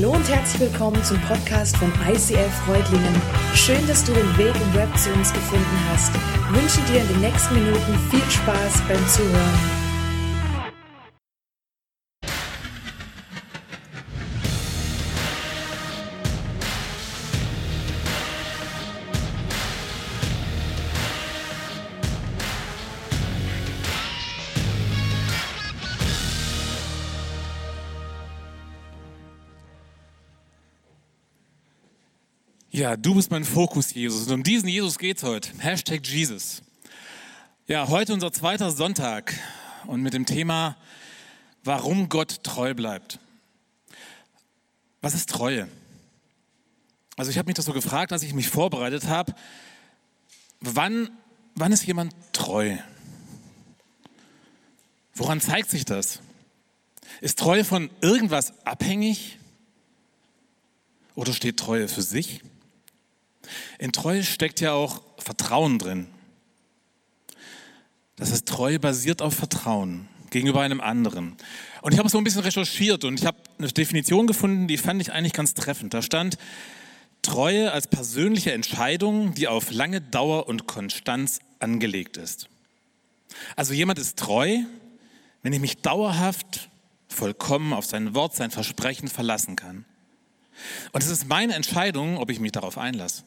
Hallo und herzlich willkommen zum Podcast von ICF Freudlingen. Schön, dass du den Weg im Web zu uns gefunden hast. Ich wünsche dir in den nächsten Minuten viel Spaß beim Zuhören. Ja, du bist mein Fokus, Jesus. Und um diesen Jesus geht es heute. Hashtag Jesus. Ja, heute unser zweiter Sonntag und mit dem Thema, warum Gott treu bleibt. Was ist Treue? Also ich habe mich das so gefragt, als ich mich vorbereitet habe. Wann, wann ist jemand treu? Woran zeigt sich das? Ist Treue von irgendwas abhängig? Oder steht Treue für sich? In Treue steckt ja auch Vertrauen drin. Das heißt, Treue basiert auf Vertrauen gegenüber einem anderen. Und ich habe so ein bisschen recherchiert und ich habe eine Definition gefunden, die fand ich eigentlich ganz treffend. Da stand Treue als persönliche Entscheidung, die auf lange Dauer und Konstanz angelegt ist. Also jemand ist treu, wenn ich mich dauerhaft vollkommen auf sein Wort, sein Versprechen verlassen kann. Und es ist meine Entscheidung, ob ich mich darauf einlasse.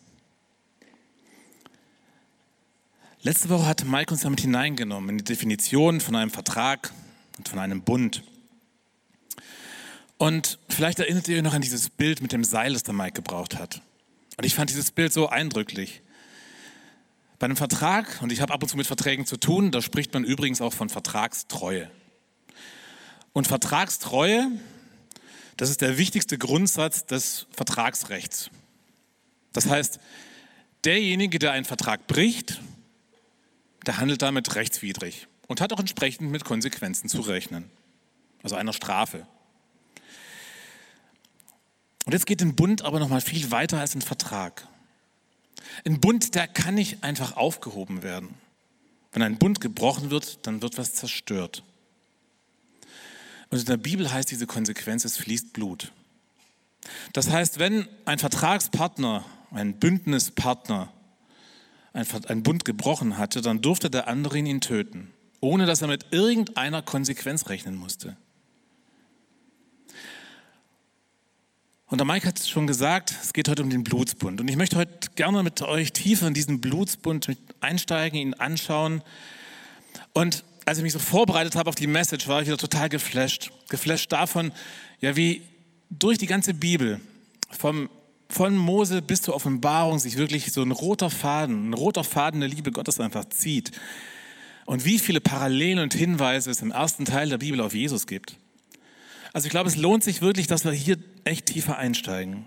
Letzte Woche hat Mike uns damit hineingenommen in die Definition von einem Vertrag und von einem Bund. Und vielleicht erinnert ihr euch noch an dieses Bild mit dem Seil, das der Mike gebraucht hat. Und ich fand dieses Bild so eindrücklich. Bei einem Vertrag, und ich habe ab und zu mit Verträgen zu tun, da spricht man übrigens auch von Vertragstreue. Und Vertragstreue, das ist der wichtigste Grundsatz des Vertragsrechts. Das heißt, derjenige, der einen Vertrag bricht, der handelt damit rechtswidrig und hat auch entsprechend mit Konsequenzen zu rechnen, also einer Strafe. Und jetzt geht ein Bund aber noch mal viel weiter als ein Vertrag. Ein Bund, der kann nicht einfach aufgehoben werden. Wenn ein Bund gebrochen wird, dann wird was zerstört. Und in der Bibel heißt diese Konsequenz, es fließt Blut. Das heißt, wenn ein Vertragspartner, ein Bündnispartner ein Bund gebrochen hatte, dann durfte der andere ihn töten, ohne dass er mit irgendeiner Konsequenz rechnen musste. Und der Mike hat es schon gesagt, es geht heute um den Blutsbund. Und ich möchte heute gerne mit euch tiefer in diesen Blutsbund einsteigen, ihn anschauen. Und als ich mich so vorbereitet habe auf die Message, war ich wieder total geflasht. Geflasht davon, ja, wie durch die ganze Bibel, vom von Mose bis zur Offenbarung sich wirklich so ein roter Faden, ein roter Faden der Liebe Gottes einfach zieht. Und wie viele Parallelen und Hinweise es im ersten Teil der Bibel auf Jesus gibt. Also ich glaube, es lohnt sich wirklich, dass wir hier echt tiefer einsteigen.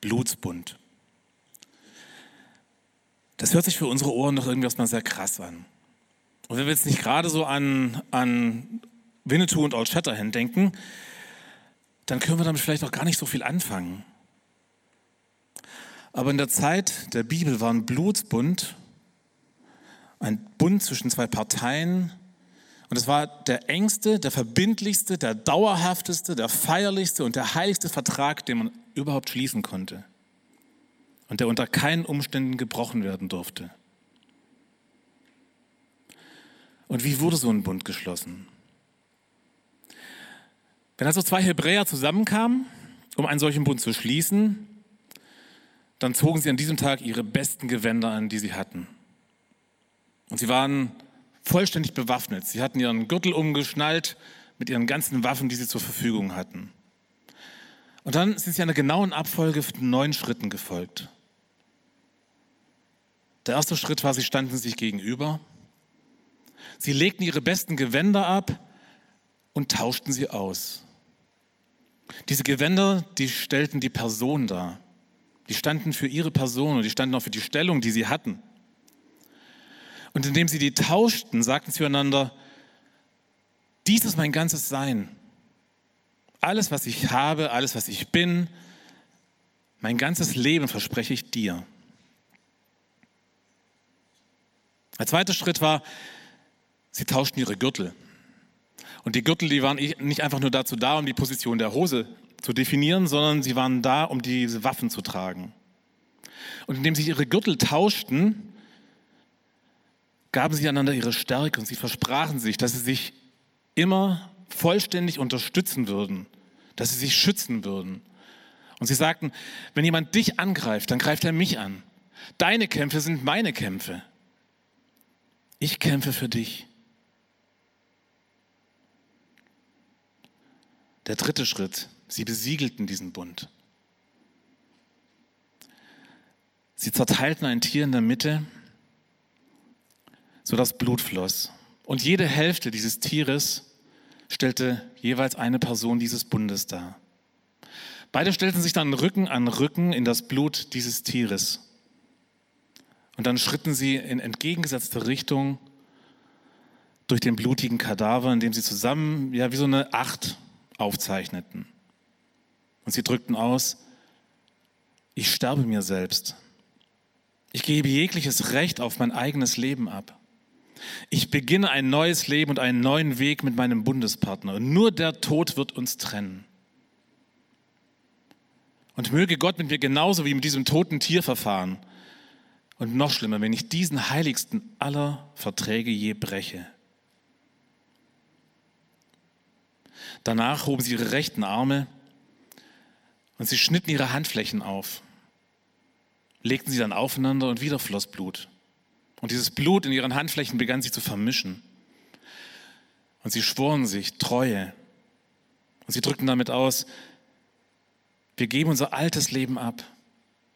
Blutsbund. Das hört sich für unsere Ohren doch irgendwie erstmal sehr krass an. Und wenn wir jetzt nicht gerade so an, an Winnetou und Old Shatterhand denken, dann können wir damit vielleicht auch gar nicht so viel anfangen. Aber in der Zeit der Bibel war ein Blutsbund, ein Bund zwischen zwei Parteien. Und es war der engste, der verbindlichste, der dauerhafteste, der feierlichste und der heiligste Vertrag, den man überhaupt schließen konnte. Und der unter keinen Umständen gebrochen werden durfte. Und wie wurde so ein Bund geschlossen? Wenn also zwei Hebräer zusammenkamen, um einen solchen Bund zu schließen, dann zogen sie an diesem Tag ihre besten Gewänder an, die sie hatten. Und sie waren vollständig bewaffnet. Sie hatten ihren Gürtel umgeschnallt mit ihren ganzen Waffen, die sie zur Verfügung hatten. Und dann sind sie einer genauen Abfolge von neun Schritten gefolgt. Der erste Schritt war, sie standen sich gegenüber. Sie legten ihre besten Gewänder ab und tauschten sie aus. Diese Gewänder, die stellten die Person dar. Die standen für ihre Person und die standen auch für die Stellung, die sie hatten. Und indem sie die tauschten, sagten sie zueinander, dies ist mein ganzes Sein. Alles, was ich habe, alles, was ich bin, mein ganzes Leben verspreche ich dir. Der zweite Schritt war, sie tauschten ihre Gürtel. Und die Gürtel, die waren nicht einfach nur dazu da, um die Position der Hose zu definieren, sondern sie waren da, um diese Waffen zu tragen. Und indem sie ihre Gürtel tauschten, gaben sie einander ihre Stärke und sie versprachen sich, dass sie sich immer vollständig unterstützen würden, dass sie sich schützen würden. Und sie sagten, wenn jemand dich angreift, dann greift er mich an. Deine Kämpfe sind meine Kämpfe. Ich kämpfe für dich. Der dritte Schritt, sie besiegelten diesen Bund. Sie zerteilten ein Tier in der Mitte, sodass Blut floss. Und jede Hälfte dieses Tieres stellte jeweils eine Person dieses Bundes dar. Beide stellten sich dann Rücken an Rücken in das Blut dieses Tieres. Und dann schritten sie in entgegengesetzte Richtung durch den blutigen Kadaver, indem sie zusammen, ja, wie so eine Acht aufzeichneten. Und sie drückten aus, ich sterbe mir selbst. Ich gebe jegliches Recht auf mein eigenes Leben ab. Ich beginne ein neues Leben und einen neuen Weg mit meinem Bundespartner. Und nur der Tod wird uns trennen. Und möge Gott mit mir genauso wie mit diesem toten Tier verfahren. Und noch schlimmer, wenn ich diesen heiligsten aller Verträge je breche. Danach hoben sie ihre rechten Arme und sie schnitten ihre Handflächen auf, legten sie dann aufeinander und wieder floss Blut. Und dieses Blut in ihren Handflächen begann sich zu vermischen. Und sie schworen sich Treue. Und sie drückten damit aus, wir geben unser altes Leben ab.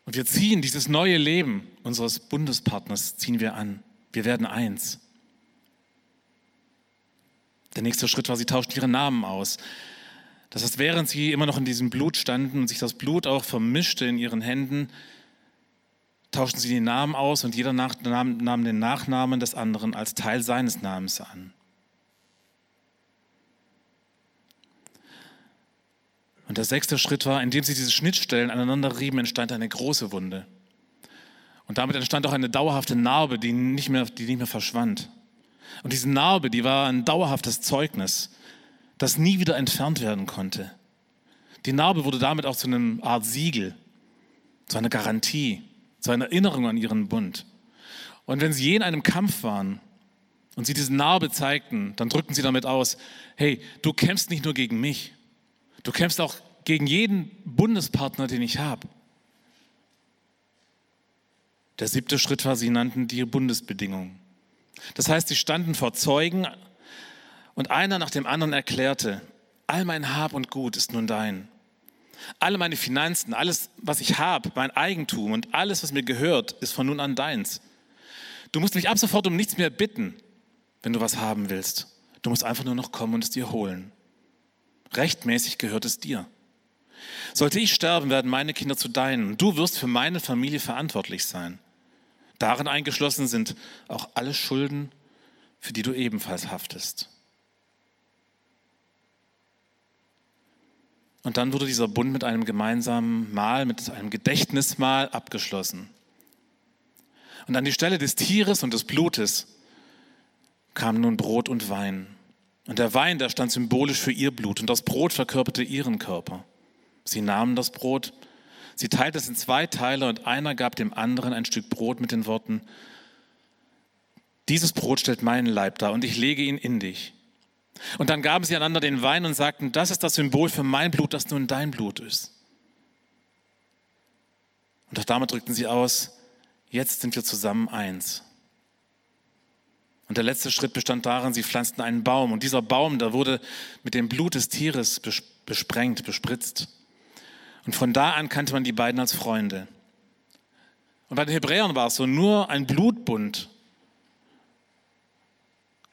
Und wir ziehen dieses neue Leben unseres Bundespartners, ziehen wir an. Wir werden eins. Der nächste Schritt war, sie tauschten ihre Namen aus. Das heißt, während sie immer noch in diesem Blut standen und sich das Blut auch vermischte in ihren Händen, tauschten sie die Namen aus und jeder nahm, nahm den Nachnamen des anderen als Teil seines Namens an. Und der sechste Schritt war, indem sie diese Schnittstellen aneinander rieben, entstand eine große Wunde. Und damit entstand auch eine dauerhafte Narbe, die nicht mehr, die nicht mehr verschwand. Und diese Narbe, die war ein dauerhaftes Zeugnis, das nie wieder entfernt werden konnte. Die Narbe wurde damit auch zu einer Art Siegel, zu einer Garantie, zu einer Erinnerung an ihren Bund. Und wenn sie je in einem Kampf waren und sie diese Narbe zeigten, dann drückten sie damit aus, hey, du kämpfst nicht nur gegen mich, du kämpfst auch gegen jeden Bundespartner, den ich habe. Der siebte Schritt war, sie nannten die Bundesbedingungen. Das heißt, sie standen vor Zeugen und einer nach dem anderen erklärte, all mein Hab und Gut ist nun dein. Alle meine Finanzen, alles, was ich habe, mein Eigentum und alles, was mir gehört, ist von nun an deins. Du musst mich ab sofort um nichts mehr bitten, wenn du was haben willst. Du musst einfach nur noch kommen und es dir holen. Rechtmäßig gehört es dir. Sollte ich sterben, werden meine Kinder zu deinen. Du wirst für meine Familie verantwortlich sein. Darin eingeschlossen sind auch alle Schulden, für die du ebenfalls haftest. Und dann wurde dieser Bund mit einem gemeinsamen Mahl, mit einem Gedächtnismahl abgeschlossen. Und an die Stelle des Tieres und des Blutes kamen nun Brot und Wein. Und der Wein, der stand symbolisch für ihr Blut und das Brot verkörperte ihren Körper. Sie nahmen das Brot, Sie teilte es in zwei Teile und einer gab dem anderen ein Stück Brot mit den Worten, dieses Brot stellt meinen Leib dar und ich lege ihn in dich. Und dann gaben sie einander den Wein und sagten, das ist das Symbol für mein Blut, das nun dein Blut ist. Und auch damit drückten sie aus, jetzt sind wir zusammen eins. Und der letzte Schritt bestand darin, sie pflanzten einen Baum. Und dieser Baum, der wurde mit dem Blut des Tieres besprengt, bespritzt. Und von da an kannte man die beiden als Freunde. Und bei den Hebräern war es so, nur ein Blutbund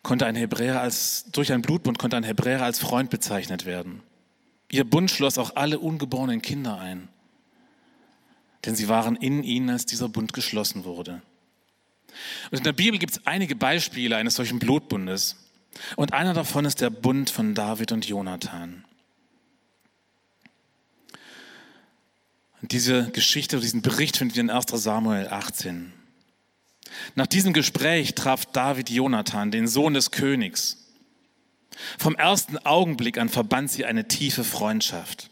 konnte ein Hebräer als, durch einen Blutbund konnte ein Hebräer als Freund bezeichnet werden. Ihr Bund schloss auch alle ungeborenen Kinder ein, denn sie waren in ihnen, als dieser Bund geschlossen wurde. Und in der Bibel gibt es einige Beispiele eines solchen Blutbundes. Und einer davon ist der Bund von David und Jonathan. diese Geschichte, diesen Bericht findet ihr in 1 Samuel 18. Nach diesem Gespräch traf David Jonathan, den Sohn des Königs. Vom ersten Augenblick an verband sie eine tiefe Freundschaft.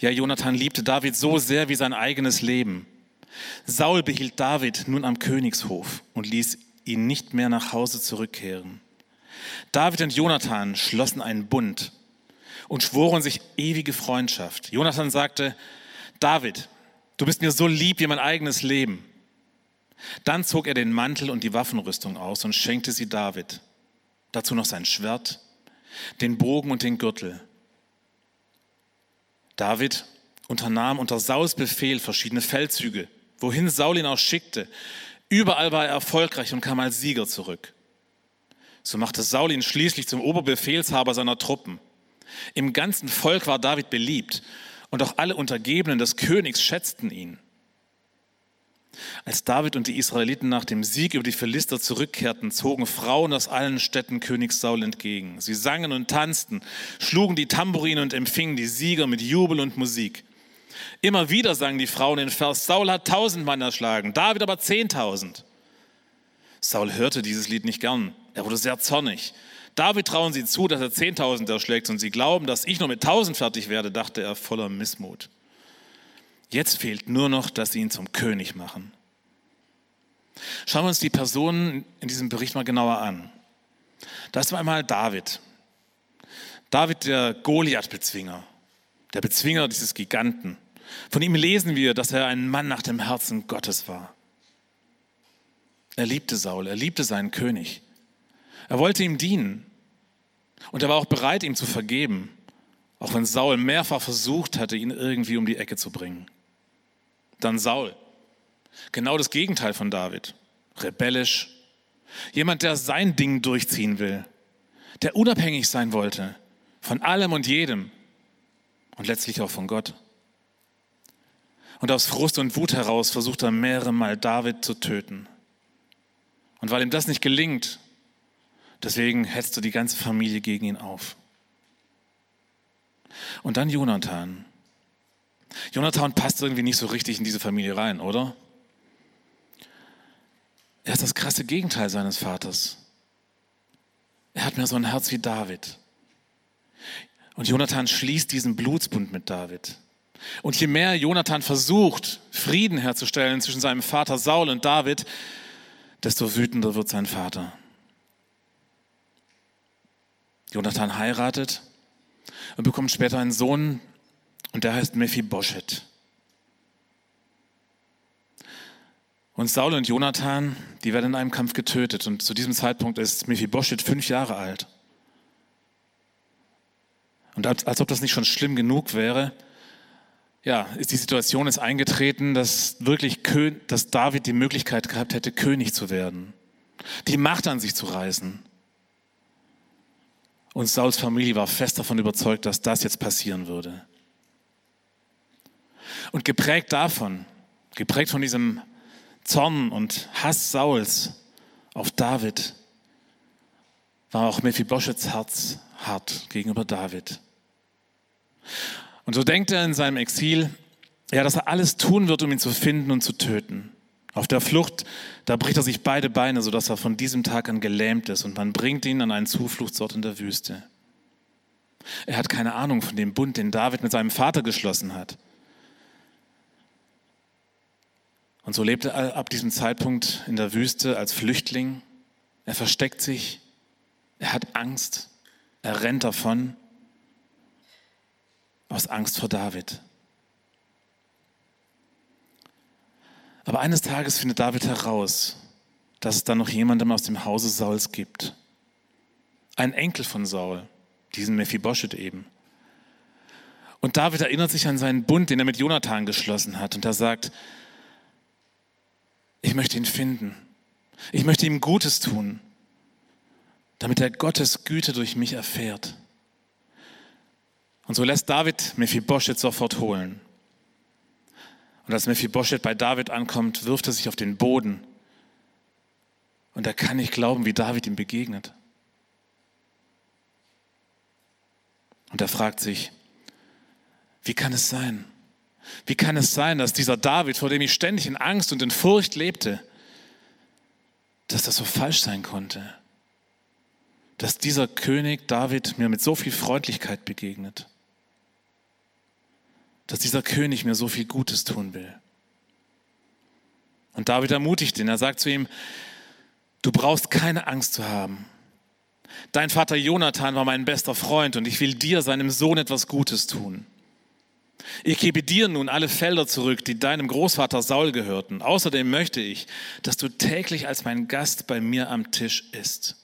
Ja, Jonathan liebte David so sehr wie sein eigenes Leben. Saul behielt David nun am Königshof und ließ ihn nicht mehr nach Hause zurückkehren. David und Jonathan schlossen einen Bund und schworen sich ewige Freundschaft. Jonathan sagte, David, du bist mir so lieb wie mein eigenes Leben. Dann zog er den Mantel und die Waffenrüstung aus und schenkte sie David. Dazu noch sein Schwert, den Bogen und den Gürtel. David unternahm unter Sauls Befehl verschiedene Feldzüge, wohin Saul ihn auch schickte. Überall war er erfolgreich und kam als Sieger zurück. So machte Saul ihn schließlich zum Oberbefehlshaber seiner Truppen. Im ganzen Volk war David beliebt und auch alle Untergebenen des Königs schätzten ihn. Als David und die Israeliten nach dem Sieg über die Philister zurückkehrten, zogen Frauen aus allen Städten König Saul entgegen. Sie sangen und tanzten, schlugen die Tambourine und empfingen die Sieger mit Jubel und Musik. Immer wieder sangen die Frauen den Vers, Saul hat tausend Mann erschlagen, David aber zehntausend. Saul hörte dieses Lied nicht gern, er wurde sehr zornig. David trauen sie zu, dass er zehntausend erschlägt und sie glauben, dass ich nur mit tausend fertig werde, dachte er voller Missmut. Jetzt fehlt nur noch, dass sie ihn zum König machen. Schauen wir uns die Personen in diesem Bericht mal genauer an. Das war einmal David. David, der Goliath-Bezwinger, der Bezwinger dieses Giganten. Von ihm lesen wir, dass er ein Mann nach dem Herzen Gottes war. Er liebte Saul, er liebte seinen König. Er wollte ihm dienen. Und er war auch bereit, ihm zu vergeben, auch wenn Saul mehrfach versucht hatte, ihn irgendwie um die Ecke zu bringen. Dann Saul. Genau das Gegenteil von David. Rebellisch. Jemand, der sein Ding durchziehen will. Der unabhängig sein wollte. Von allem und jedem. Und letztlich auch von Gott. Und aus Frust und Wut heraus versucht er mehrere Mal David zu töten. Und weil ihm das nicht gelingt, deswegen hetzt du die ganze Familie gegen ihn auf. Und dann Jonathan. Jonathan passt irgendwie nicht so richtig in diese Familie rein, oder? Er ist das krasse Gegenteil seines Vaters. Er hat mehr so ein Herz wie David. Und Jonathan schließt diesen Blutsbund mit David. Und je mehr Jonathan versucht, Frieden herzustellen zwischen seinem Vater Saul und David, desto wütender wird sein Vater. Jonathan heiratet und bekommt später einen Sohn, und der heißt Mephibosheth. Und Saul und Jonathan, die werden in einem Kampf getötet. Und zu diesem Zeitpunkt ist Mephibosheth fünf Jahre alt. Und als, als ob das nicht schon schlimm genug wäre, ja, ist die Situation ist eingetreten, dass wirklich, dass David die Möglichkeit gehabt hätte, König zu werden, die Macht an sich zu reißen. Und Sauls Familie war fest davon überzeugt, dass das jetzt passieren würde. Und geprägt davon, geprägt von diesem Zorn und Hass Sauls auf David, war auch Mephibosheths Herz hart gegenüber David. Und so denkt er in seinem Exil, ja, dass er alles tun wird, um ihn zu finden und zu töten. Auf der Flucht, da bricht er sich beide Beine, sodass er von diesem Tag an gelähmt ist und man bringt ihn an einen Zufluchtsort in der Wüste. Er hat keine Ahnung von dem Bund, den David mit seinem Vater geschlossen hat. Und so lebt er ab diesem Zeitpunkt in der Wüste als Flüchtling. Er versteckt sich, er hat Angst, er rennt davon aus Angst vor David. Aber eines Tages findet David heraus, dass es dann noch jemandem aus dem Hause Sauls gibt. Ein Enkel von Saul, diesen Mephibosheth eben. Und David erinnert sich an seinen Bund, den er mit Jonathan geschlossen hat. Und er sagt, ich möchte ihn finden. Ich möchte ihm Gutes tun, damit er Gottes Güte durch mich erfährt. Und so lässt David Mephibosheth sofort holen. Und als Mephibosheth bei David ankommt, wirft er sich auf den Boden. Und er kann nicht glauben, wie David ihm begegnet. Und er fragt sich, wie kann es sein? Wie kann es sein, dass dieser David, vor dem ich ständig in Angst und in Furcht lebte, dass das so falsch sein konnte? Dass dieser König David mir mit so viel Freundlichkeit begegnet? dass dieser König mir so viel Gutes tun will. Und David ermutigt ihn. Er sagt zu ihm, du brauchst keine Angst zu haben. Dein Vater Jonathan war mein bester Freund und ich will dir, seinem Sohn, etwas Gutes tun. Ich gebe dir nun alle Felder zurück, die deinem Großvater Saul gehörten. Außerdem möchte ich, dass du täglich als mein Gast bei mir am Tisch isst.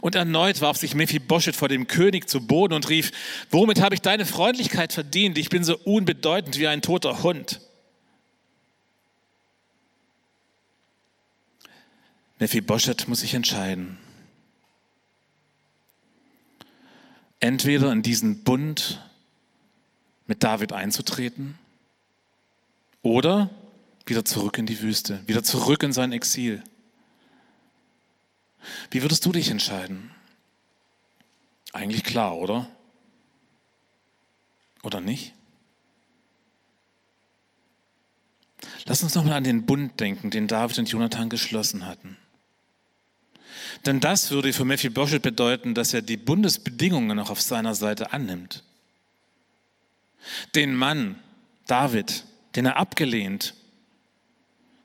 Und erneut warf sich Mephibosheth vor dem König zu Boden und rief, womit habe ich deine Freundlichkeit verdient? Ich bin so unbedeutend wie ein toter Hund. Mephibosheth muss sich entscheiden. Entweder in diesen Bund mit David einzutreten oder wieder zurück in die Wüste, wieder zurück in sein Exil. Wie würdest du dich entscheiden? Eigentlich klar, oder? Oder nicht? Lass uns nochmal an den Bund denken, den David und Jonathan geschlossen hatten. Denn das würde für Mephibosheth bedeuten, dass er die Bundesbedingungen noch auf seiner Seite annimmt. Den Mann, David, den er abgelehnt,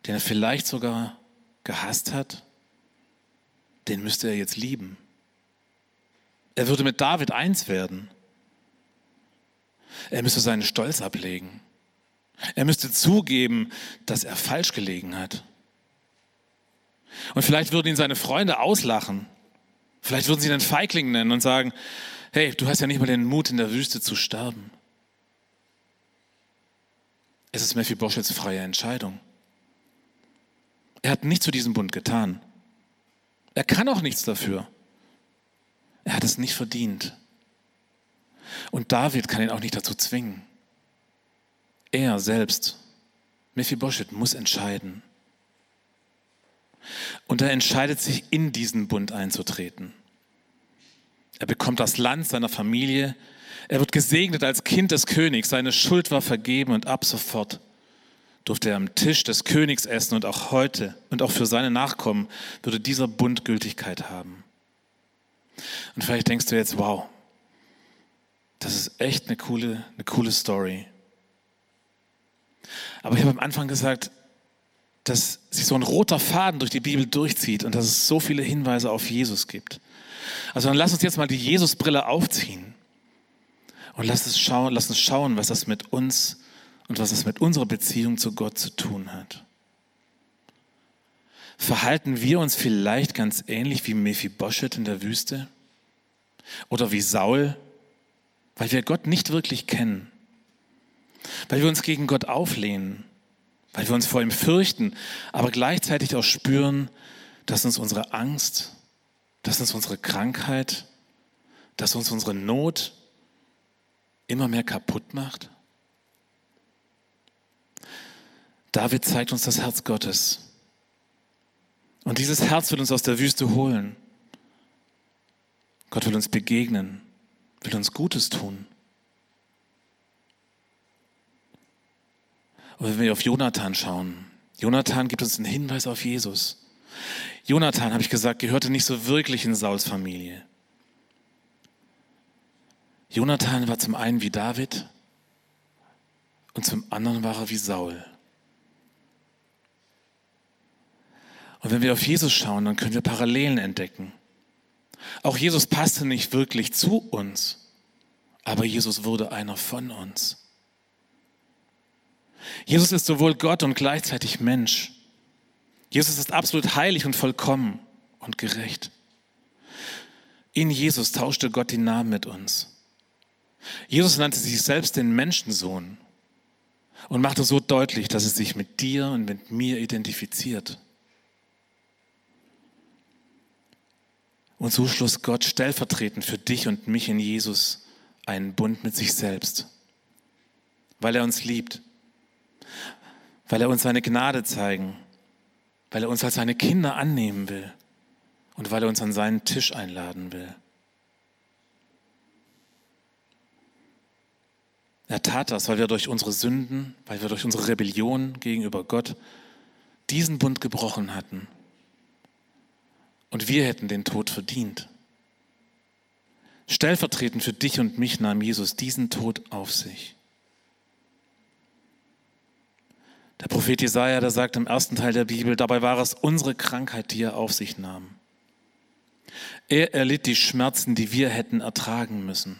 den er vielleicht sogar gehasst hat, den müsste er jetzt lieben. Er würde mit David eins werden. Er müsste seinen Stolz ablegen. Er müsste zugeben, dass er falsch gelegen hat. Und vielleicht würden ihn seine Freunde auslachen. Vielleicht würden sie ihn einen Feigling nennen und sagen, hey, du hast ja nicht mal den Mut, in der Wüste zu sterben. Es ist Mephibosheths freie Entscheidung. Er hat nichts zu diesem Bund getan. Er kann auch nichts dafür. Er hat es nicht verdient. Und David kann ihn auch nicht dazu zwingen. Er selbst, Mephibosheth, muss entscheiden. Und er entscheidet sich, in diesen Bund einzutreten. Er bekommt das Land seiner Familie. Er wird gesegnet als Kind des Königs. Seine Schuld war vergeben und ab sofort durfte er am Tisch des Königs essen und auch heute und auch für seine Nachkommen würde dieser Bund Gültigkeit haben. Und vielleicht denkst du jetzt, wow, das ist echt eine coole, eine coole Story. Aber ich habe am Anfang gesagt, dass sich so ein roter Faden durch die Bibel durchzieht und dass es so viele Hinweise auf Jesus gibt. Also dann lass uns jetzt mal die Jesusbrille aufziehen und lass, es schauen, lass uns schauen, was das mit uns und was es mit unserer Beziehung zu Gott zu tun hat. Verhalten wir uns vielleicht ganz ähnlich wie Mephibosheth in der Wüste oder wie Saul, weil wir Gott nicht wirklich kennen, weil wir uns gegen Gott auflehnen weil wir uns vor ihm fürchten, aber gleichzeitig auch spüren, dass uns unsere Angst, dass uns unsere Krankheit, dass uns unsere Not immer mehr kaputt macht? David zeigt uns das Herz Gottes. Und dieses Herz will uns aus der Wüste holen. Gott will uns begegnen, will uns Gutes tun. Und wenn wir auf Jonathan schauen, Jonathan gibt uns einen Hinweis auf Jesus. Jonathan, habe ich gesagt, gehörte nicht so wirklich in Sauls Familie. Jonathan war zum einen wie David und zum anderen war er wie Saul. Und wenn wir auf Jesus schauen, dann können wir Parallelen entdecken. Auch Jesus passte nicht wirklich zu uns, aber Jesus wurde einer von uns. Jesus ist sowohl Gott und gleichzeitig Mensch. Jesus ist absolut heilig und vollkommen und gerecht. In Jesus tauschte Gott die Namen mit uns. Jesus nannte sich selbst den Menschensohn und machte so deutlich, dass es sich mit dir und mit mir identifiziert. Und so schloss Gott stellvertretend für dich und mich in Jesus einen Bund mit sich selbst, weil er uns liebt weil er uns seine Gnade zeigen, weil er uns als seine Kinder annehmen will und weil er uns an seinen Tisch einladen will. Er tat das, weil wir durch unsere Sünden, weil wir durch unsere Rebellion gegenüber Gott diesen Bund gebrochen hatten. Und wir hätten den Tod verdient. Stellvertretend für dich und mich nahm Jesus diesen Tod auf sich. Der Prophet Jesaja, der sagt im ersten Teil der Bibel, dabei war es unsere Krankheit, die er auf sich nahm. Er erlitt die Schmerzen, die wir hätten ertragen müssen.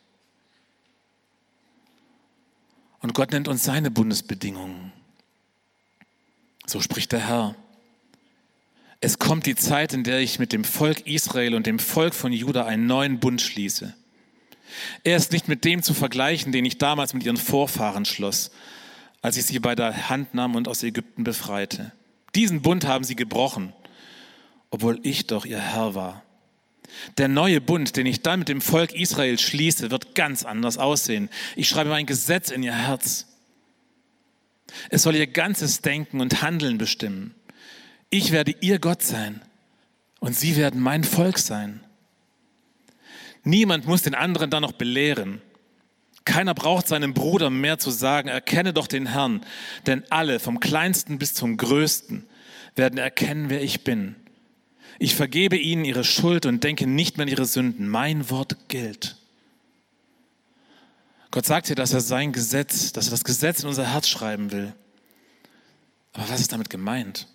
Und Gott nennt uns seine Bundesbedingungen. So spricht der Herr. Es kommt die Zeit, in der ich mit dem Volk Israel und dem Volk von Juda einen neuen Bund schließe. Er ist nicht mit dem zu vergleichen, den ich damals mit ihren Vorfahren schloss, als ich sie bei der Hand nahm und aus Ägypten befreite. Diesen Bund haben sie gebrochen, obwohl ich doch ihr Herr war. Der neue Bund, den ich dann mit dem Volk Israel schließe, wird ganz anders aussehen. Ich schreibe mein Gesetz in ihr Herz. Es soll ihr ganzes Denken und Handeln bestimmen. Ich werde ihr Gott sein und sie werden mein Volk sein. Niemand muss den anderen dann noch belehren. Keiner braucht seinem Bruder mehr zu sagen, erkenne doch den Herrn, denn alle, vom kleinsten bis zum größten, werden erkennen, wer ich bin. Ich vergebe ihnen ihre Schuld und denke nicht mehr an ihre Sünden. Mein Wort gilt. Gott sagt hier, dass er sein Gesetz, dass er das Gesetz in unser Herz schreiben will. Aber was ist damit gemeint?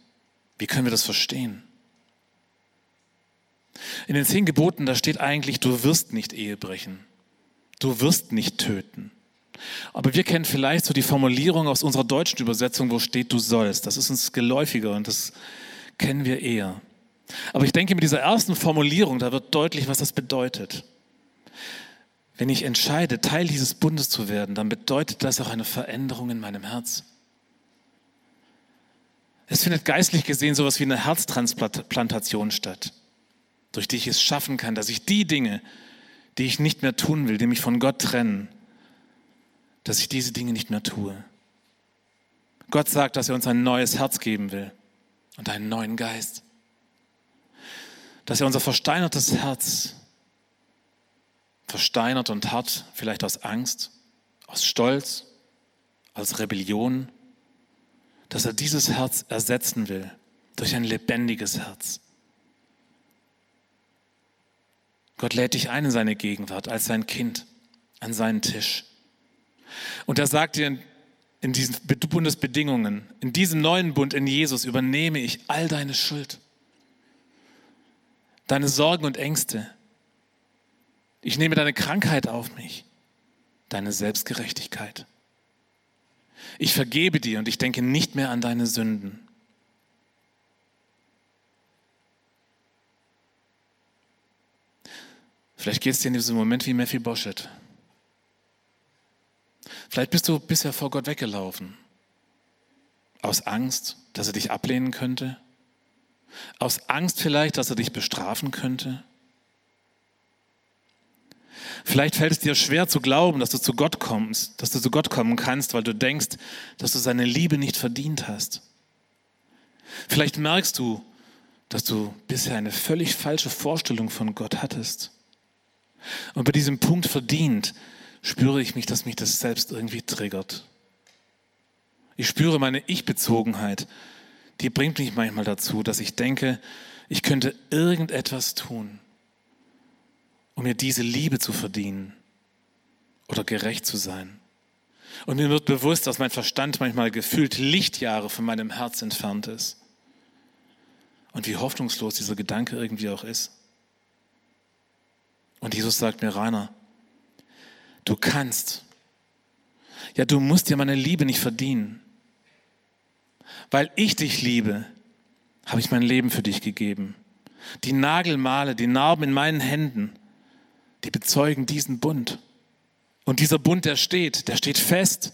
Wie können wir das verstehen? In den zehn Geboten, da steht eigentlich, du wirst nicht Ehe brechen. Du wirst nicht töten. Aber wir kennen vielleicht so die Formulierung aus unserer deutschen Übersetzung, wo steht, du sollst. Das ist uns geläufiger und das kennen wir eher. Aber ich denke, mit dieser ersten Formulierung, da wird deutlich, was das bedeutet. Wenn ich entscheide, Teil dieses Bundes zu werden, dann bedeutet das auch eine Veränderung in meinem Herz. Es findet geistlich gesehen sowas wie eine Herztransplantation statt durch die ich es schaffen kann, dass ich die Dinge, die ich nicht mehr tun will, die mich von Gott trennen, dass ich diese Dinge nicht mehr tue. Gott sagt, dass er uns ein neues Herz geben will und einen neuen Geist. Dass er unser versteinertes Herz, versteinert und hart, vielleicht aus Angst, aus Stolz, aus Rebellion, dass er dieses Herz ersetzen will durch ein lebendiges Herz Gott lädt dich ein in seine Gegenwart als sein Kind an seinen Tisch. Und er sagt dir in diesen Bundesbedingungen, in diesem neuen Bund in Jesus übernehme ich all deine Schuld, deine Sorgen und Ängste. Ich nehme deine Krankheit auf mich, deine Selbstgerechtigkeit. Ich vergebe dir und ich denke nicht mehr an deine Sünden. Vielleicht geht es dir in diesem Moment wie Mephibosheth. Vielleicht bist du bisher vor Gott weggelaufen. Aus Angst, dass er dich ablehnen könnte. Aus Angst vielleicht, dass er dich bestrafen könnte. Vielleicht fällt es dir schwer zu glauben, dass du zu Gott kommst, dass du zu Gott kommen kannst, weil du denkst, dass du seine Liebe nicht verdient hast. Vielleicht merkst du, dass du bisher eine völlig falsche Vorstellung von Gott hattest. Und bei diesem Punkt verdient spüre ich mich, dass mich das selbst irgendwie triggert. Ich spüre meine Ich-Bezogenheit, die bringt mich manchmal dazu, dass ich denke, ich könnte irgendetwas tun, um mir diese Liebe zu verdienen oder gerecht zu sein. Und mir wird bewusst, dass mein Verstand manchmal gefühlt Lichtjahre von meinem Herz entfernt ist. Und wie hoffnungslos dieser Gedanke irgendwie auch ist. Und Jesus sagt mir, Rainer, du kannst. Ja, du musst dir meine Liebe nicht verdienen. Weil ich dich liebe, habe ich mein Leben für dich gegeben. Die Nagelmale, die Narben in meinen Händen, die bezeugen diesen Bund. Und dieser Bund, der steht, der steht fest.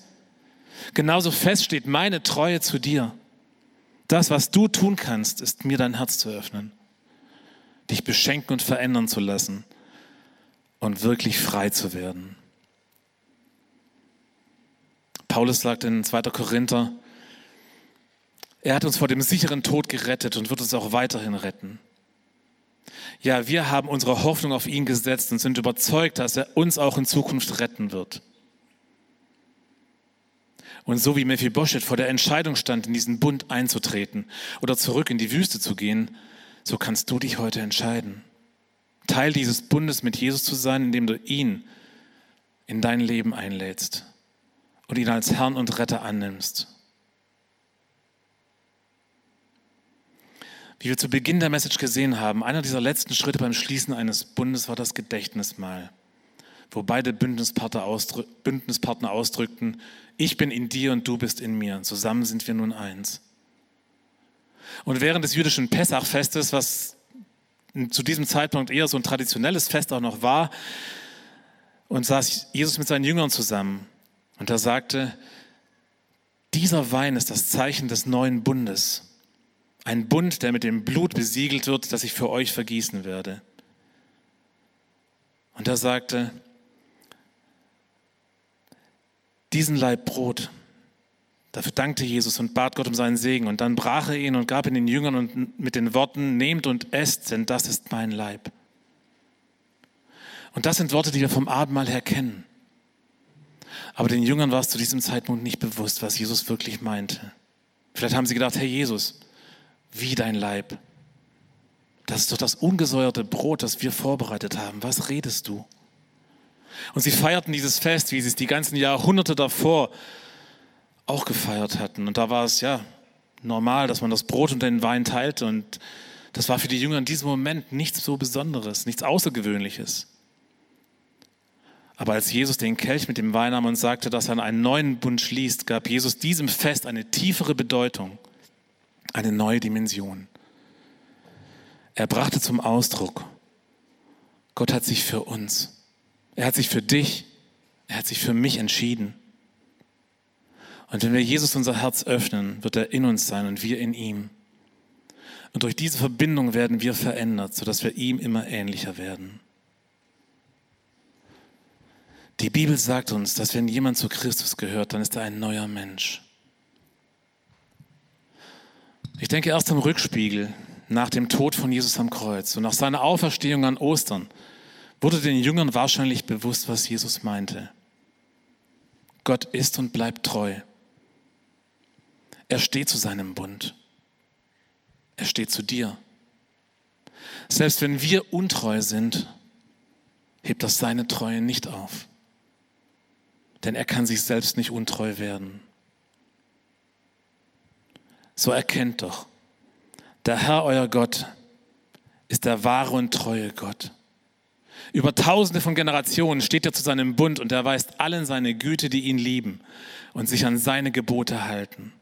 Genauso fest steht meine Treue zu dir. Das, was du tun kannst, ist mir dein Herz zu öffnen, dich beschenken und verändern zu lassen und wirklich frei zu werden. Paulus sagt in 2. Korinther, Er hat uns vor dem sicheren Tod gerettet und wird uns auch weiterhin retten. Ja, wir haben unsere Hoffnung auf ihn gesetzt und sind überzeugt, dass er uns auch in Zukunft retten wird. Und so wie Mephibosheth vor der Entscheidung stand, in diesen Bund einzutreten oder zurück in die Wüste zu gehen, so kannst du dich heute entscheiden. Teil dieses Bundes mit Jesus zu sein, indem du ihn in dein Leben einlädst und ihn als Herrn und Retter annimmst. Wie wir zu Beginn der Message gesehen haben, einer dieser letzten Schritte beim Schließen eines Bundes war das Gedächtnismahl, wo beide Bündnispartner, ausdrück, Bündnispartner ausdrückten, ich bin in dir und du bist in mir, zusammen sind wir nun eins. Und während des jüdischen Pessachfestes, was zu diesem Zeitpunkt eher so ein traditionelles Fest auch noch war, und saß Jesus mit seinen Jüngern zusammen und er sagte, dieser Wein ist das Zeichen des neuen Bundes. Ein Bund, der mit dem Blut besiegelt wird, das ich für euch vergießen werde. Und er sagte, diesen Leib Brot, dafür dankte Jesus und bat Gott um seinen Segen. Und dann brach er ihn und gab ihn den Jüngern und mit den Worten, nehmt und esst, denn das ist mein Leib. Und das sind Worte, die wir vom Abendmahl her kennen. Aber den Jüngern war es zu diesem Zeitpunkt nicht bewusst, was Jesus wirklich meinte. Vielleicht haben sie gedacht, hey Jesus, wie dein Leib. Das ist doch das ungesäuerte Brot, das wir vorbereitet haben. Was redest du? Und sie feierten dieses Fest, wie sie es die ganzen Jahrhunderte davor auch gefeiert hatten. Und da war es ja normal, dass man das Brot und den Wein teilte. Und das war für die Jünger in diesem Moment nichts so Besonderes, nichts Außergewöhnliches. Aber als Jesus den Kelch mit dem Wein nahm und sagte, dass er einen neuen Bund schließt, gab Jesus diesem Fest eine tiefere Bedeutung eine neue Dimension. Er brachte zum Ausdruck, Gott hat sich für uns, er hat sich für dich, er hat sich für mich entschieden. Und wenn wir Jesus unser Herz öffnen, wird er in uns sein und wir in ihm. Und durch diese Verbindung werden wir verändert, sodass wir ihm immer ähnlicher werden. Die Bibel sagt uns, dass wenn jemand zu Christus gehört, dann ist er ein neuer Mensch. Ich denke erst am Rückspiegel nach dem Tod von Jesus am Kreuz und nach seiner Auferstehung an Ostern wurde den Jüngern wahrscheinlich bewusst, was Jesus meinte. Gott ist und bleibt treu. Er steht zu seinem Bund. Er steht zu dir. Selbst wenn wir untreu sind, hebt das seine Treue nicht auf. Denn er kann sich selbst nicht untreu werden. So erkennt doch, der Herr, euer Gott, ist der wahre und treue Gott. Über tausende von Generationen steht er zu seinem Bund und er weist allen seine Güte, die ihn lieben und sich an seine Gebote halten.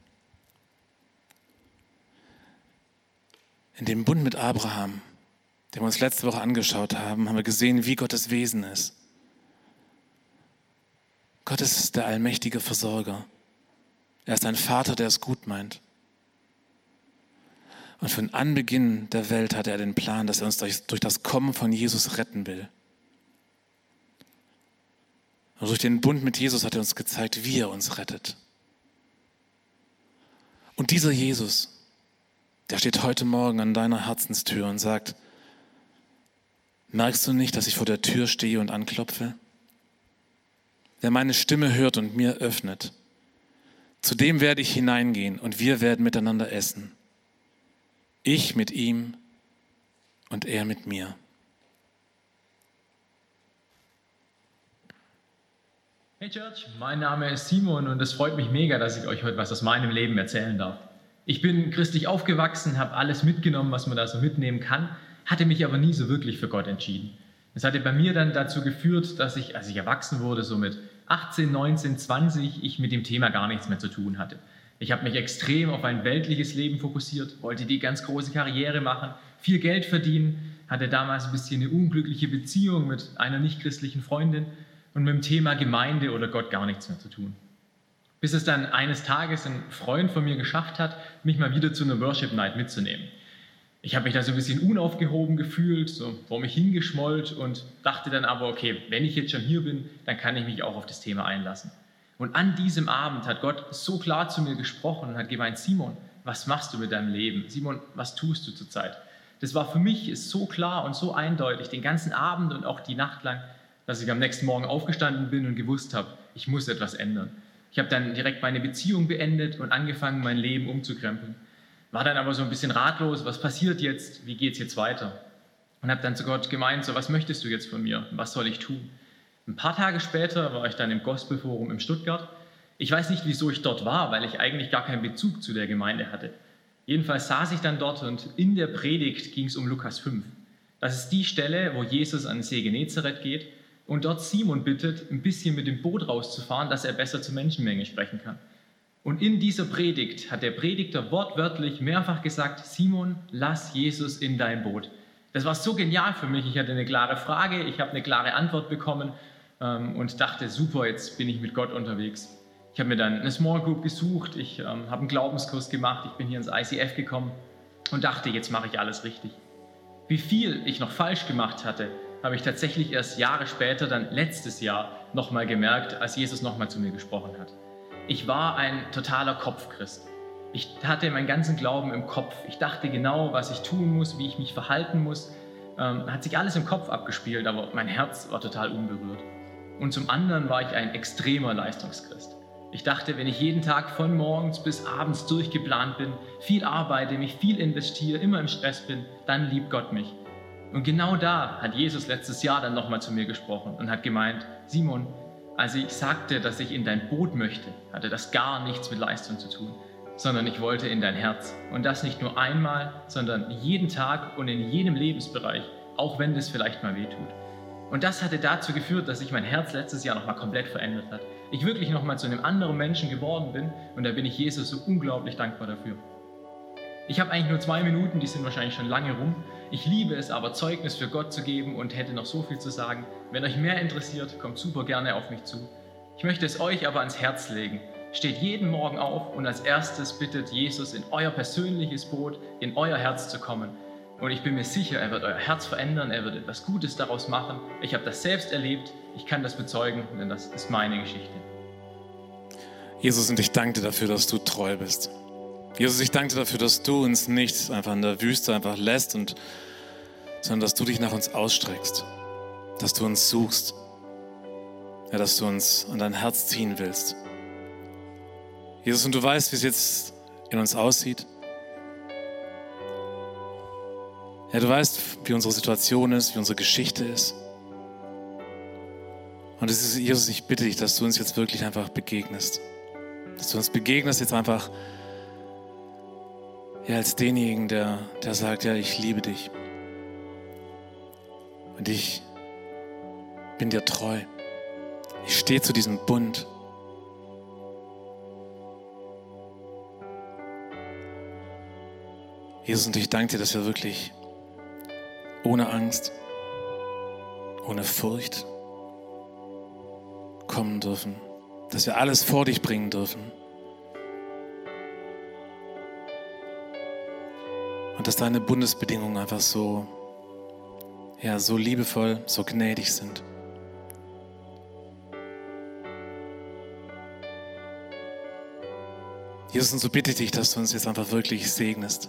In dem Bund mit Abraham, den wir uns letzte Woche angeschaut haben, haben wir gesehen, wie Gottes Wesen ist. Gott ist der allmächtige Versorger. Er ist ein Vater, der es gut meint. Und von Anbeginn der Welt hatte er den Plan, dass er uns durch, durch das Kommen von Jesus retten will. Und durch den Bund mit Jesus hat er uns gezeigt, wie er uns rettet. Und dieser Jesus, der steht heute Morgen an deiner Herzenstür und sagt, merkst du nicht, dass ich vor der Tür stehe und anklopfe? Wer meine Stimme hört und mir öffnet, zu dem werde ich hineingehen und wir werden miteinander essen. Ich mit ihm und er mit mir. Hey Church, mein Name ist Simon und es freut mich mega, dass ich euch heute was aus meinem Leben erzählen darf. Ich bin christlich aufgewachsen, habe alles mitgenommen, was man da so mitnehmen kann, hatte mich aber nie so wirklich für Gott entschieden. Es hatte bei mir dann dazu geführt, dass ich, als ich erwachsen wurde, so mit 18, 19, 20, ich mit dem Thema gar nichts mehr zu tun hatte. Ich habe mich extrem auf ein weltliches Leben fokussiert, wollte die ganz große Karriere machen, viel Geld verdienen, hatte damals ein bisschen eine unglückliche Beziehung mit einer nichtchristlichen Freundin und mit dem Thema Gemeinde oder Gott gar nichts mehr zu tun. Bis es dann eines Tages ein Freund von mir geschafft hat, mich mal wieder zu einer Worship Night mitzunehmen. Ich habe mich da so ein bisschen unaufgehoben gefühlt, so vor mich hingeschmollt und dachte dann aber, okay, wenn ich jetzt schon hier bin, dann kann ich mich auch auf das Thema einlassen. Und an diesem Abend hat Gott so klar zu mir gesprochen und hat gemeint, Simon, was machst du mit deinem Leben? Simon, was tust du zurzeit? Das war für mich so klar und so eindeutig, den ganzen Abend und auch die Nacht lang, dass ich am nächsten Morgen aufgestanden bin und gewusst habe, ich muss etwas ändern. Ich habe dann direkt meine Beziehung beendet und angefangen, mein Leben umzukrempeln. War dann aber so ein bisschen ratlos, was passiert jetzt, wie geht es jetzt weiter? Und habe dann zu Gott gemeint, so was möchtest du jetzt von mir, was soll ich tun? Ein paar Tage später war ich dann im Gospelforum in Stuttgart. Ich weiß nicht, wieso ich dort war, weil ich eigentlich gar keinen Bezug zu der Gemeinde hatte. Jedenfalls saß ich dann dort und in der Predigt ging es um Lukas 5. Das ist die Stelle, wo Jesus an den See Genezareth geht und dort Simon bittet, ein bisschen mit dem Boot rauszufahren, dass er besser zur Menschenmenge sprechen kann. Und in dieser Predigt hat der Predigter wortwörtlich mehrfach gesagt, Simon, lass Jesus in dein Boot. Das war so genial für mich. Ich hatte eine klare Frage, ich habe eine klare Antwort bekommen ähm, und dachte, super, jetzt bin ich mit Gott unterwegs. Ich habe mir dann eine Small Group gesucht, ich ähm, habe einen Glaubenskurs gemacht, ich bin hier ins ICF gekommen und dachte, jetzt mache ich alles richtig. Wie viel ich noch falsch gemacht hatte, habe ich tatsächlich erst Jahre später, dann letztes Jahr, nochmal gemerkt, als Jesus nochmal zu mir gesprochen hat. Ich war ein totaler Kopfchrist. Ich hatte meinen ganzen Glauben im Kopf. Ich dachte genau, was ich tun muss, wie ich mich verhalten muss. Ähm, hat sich alles im Kopf abgespielt, aber mein Herz war total unberührt. Und zum anderen war ich ein extremer Leistungschrist. Ich dachte, wenn ich jeden Tag von morgens bis abends durchgeplant bin, viel arbeite, mich viel investiere, immer im Stress bin, dann liebt Gott mich. Und genau da hat Jesus letztes Jahr dann nochmal zu mir gesprochen und hat gemeint, Simon, als ich sagte, dass ich in dein Boot möchte, hatte das gar nichts mit Leistung zu tun, sondern ich wollte in dein Herz. Und das nicht nur einmal, sondern jeden Tag und in jedem Lebensbereich, auch wenn das vielleicht mal wehtut. Und das hatte dazu geführt, dass sich mein Herz letztes Jahr nochmal komplett verändert hat. Ich wirklich nochmal zu einem anderen Menschen geworden bin und da bin ich Jesus so unglaublich dankbar dafür. Ich habe eigentlich nur zwei Minuten, die sind wahrscheinlich schon lange rum. Ich liebe es aber, Zeugnis für Gott zu geben und hätte noch so viel zu sagen. Wenn euch mehr interessiert, kommt super gerne auf mich zu. Ich möchte es euch aber ans Herz legen. Steht jeden Morgen auf und als erstes bittet Jesus in euer persönliches Boot, in euer Herz zu kommen. Und ich bin mir sicher, er wird euer Herz verändern, er wird etwas Gutes daraus machen. Ich habe das selbst erlebt, ich kann das bezeugen, denn das ist meine Geschichte. Jesus, und ich danke dir dafür, dass du treu bist. Jesus, ich danke dir dafür, dass du uns nicht einfach in der Wüste einfach lässt, und, sondern dass du dich nach uns ausstreckst, dass du uns suchst, ja, dass du uns an dein Herz ziehen willst. Jesus, und du weißt, wie es jetzt in uns aussieht. Ja, du weißt, wie unsere Situation ist, wie unsere Geschichte ist. Und es ist, Jesus, ich bitte dich, dass du uns jetzt wirklich einfach begegnest. Dass du uns begegnest jetzt einfach ja, als denjenigen, der, der sagt, ja, ich liebe dich. Und ich bin dir treu. Ich stehe zu diesem Bund. Jesus, und ich danke dir, dass wir wirklich ohne Angst, ohne Furcht kommen dürfen, dass wir alles vor dich bringen dürfen. Und dass deine Bundesbedingungen einfach so, ja, so liebevoll, so gnädig sind. Jesus, und so bitte ich dich, dass du uns jetzt einfach wirklich segnest.